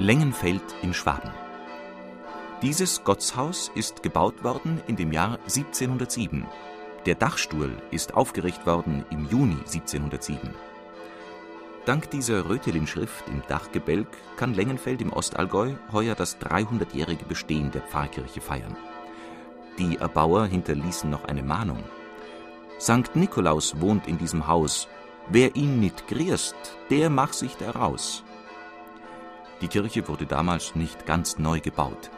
Lengenfeld in Schwaben. Dieses Gottshaus ist gebaut worden in dem Jahr 1707. Der Dachstuhl ist aufgerichtet worden im Juni 1707. Dank dieser Rötelin-Schrift im Dachgebälk kann Lengenfeld im Ostallgäu heuer das 300-jährige Bestehen der Pfarrkirche feiern. Die Erbauer hinterließen noch eine Mahnung. Sankt Nikolaus wohnt in diesem Haus. Wer ihn nicht grierst, der mach sich daraus. Die Kirche wurde damals nicht ganz neu gebaut.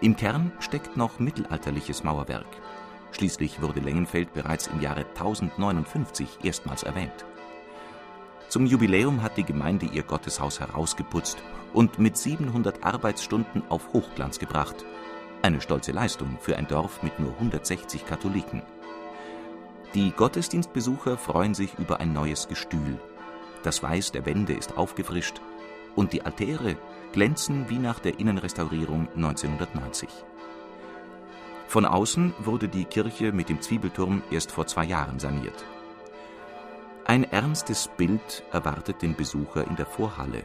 Im Kern steckt noch mittelalterliches Mauerwerk. Schließlich wurde Lengenfeld bereits im Jahre 1059 erstmals erwähnt. Zum Jubiläum hat die Gemeinde ihr Gotteshaus herausgeputzt und mit 700 Arbeitsstunden auf Hochglanz gebracht. Eine stolze Leistung für ein Dorf mit nur 160 Katholiken. Die Gottesdienstbesucher freuen sich über ein neues Gestühl. Das Weiß der Wände ist aufgefrischt und die Altäre glänzen wie nach der Innenrestaurierung 1990. Von außen wurde die Kirche mit dem Zwiebelturm erst vor zwei Jahren saniert. Ein ernstes Bild erwartet den Besucher in der Vorhalle.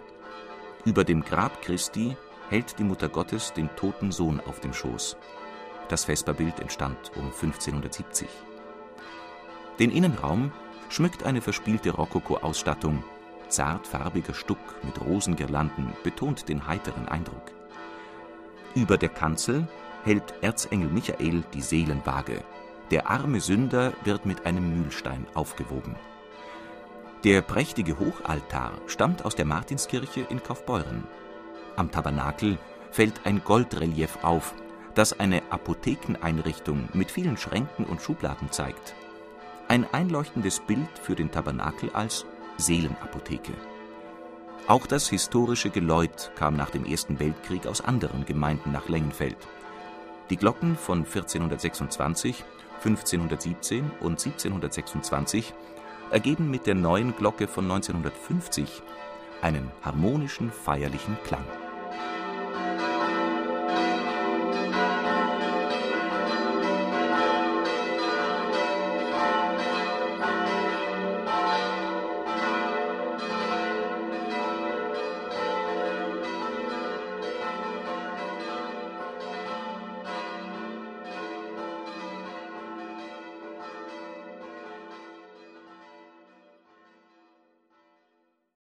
Über dem Grab Christi hält die Mutter Gottes den toten Sohn auf dem Schoß. Das Vesperbild entstand um 1570. Den Innenraum schmückt eine verspielte Rokoko-Ausstattung Zartfarbiger Stuck mit Rosengirlanden betont den heiteren Eindruck. Über der Kanzel hält Erzengel Michael die Seelenwaage. Der arme Sünder wird mit einem Mühlstein aufgewogen. Der prächtige Hochaltar stammt aus der Martinskirche in Kaufbeuren. Am Tabernakel fällt ein Goldrelief auf, das eine Apothekeneinrichtung mit vielen Schränken und Schubladen zeigt. Ein einleuchtendes Bild für den Tabernakel als Seelenapotheke. Auch das historische Geläut kam nach dem Ersten Weltkrieg aus anderen Gemeinden nach Lengenfeld. Die Glocken von 1426, 1517 und 1726 ergeben mit der neuen Glocke von 1950 einen harmonischen, feierlichen Klang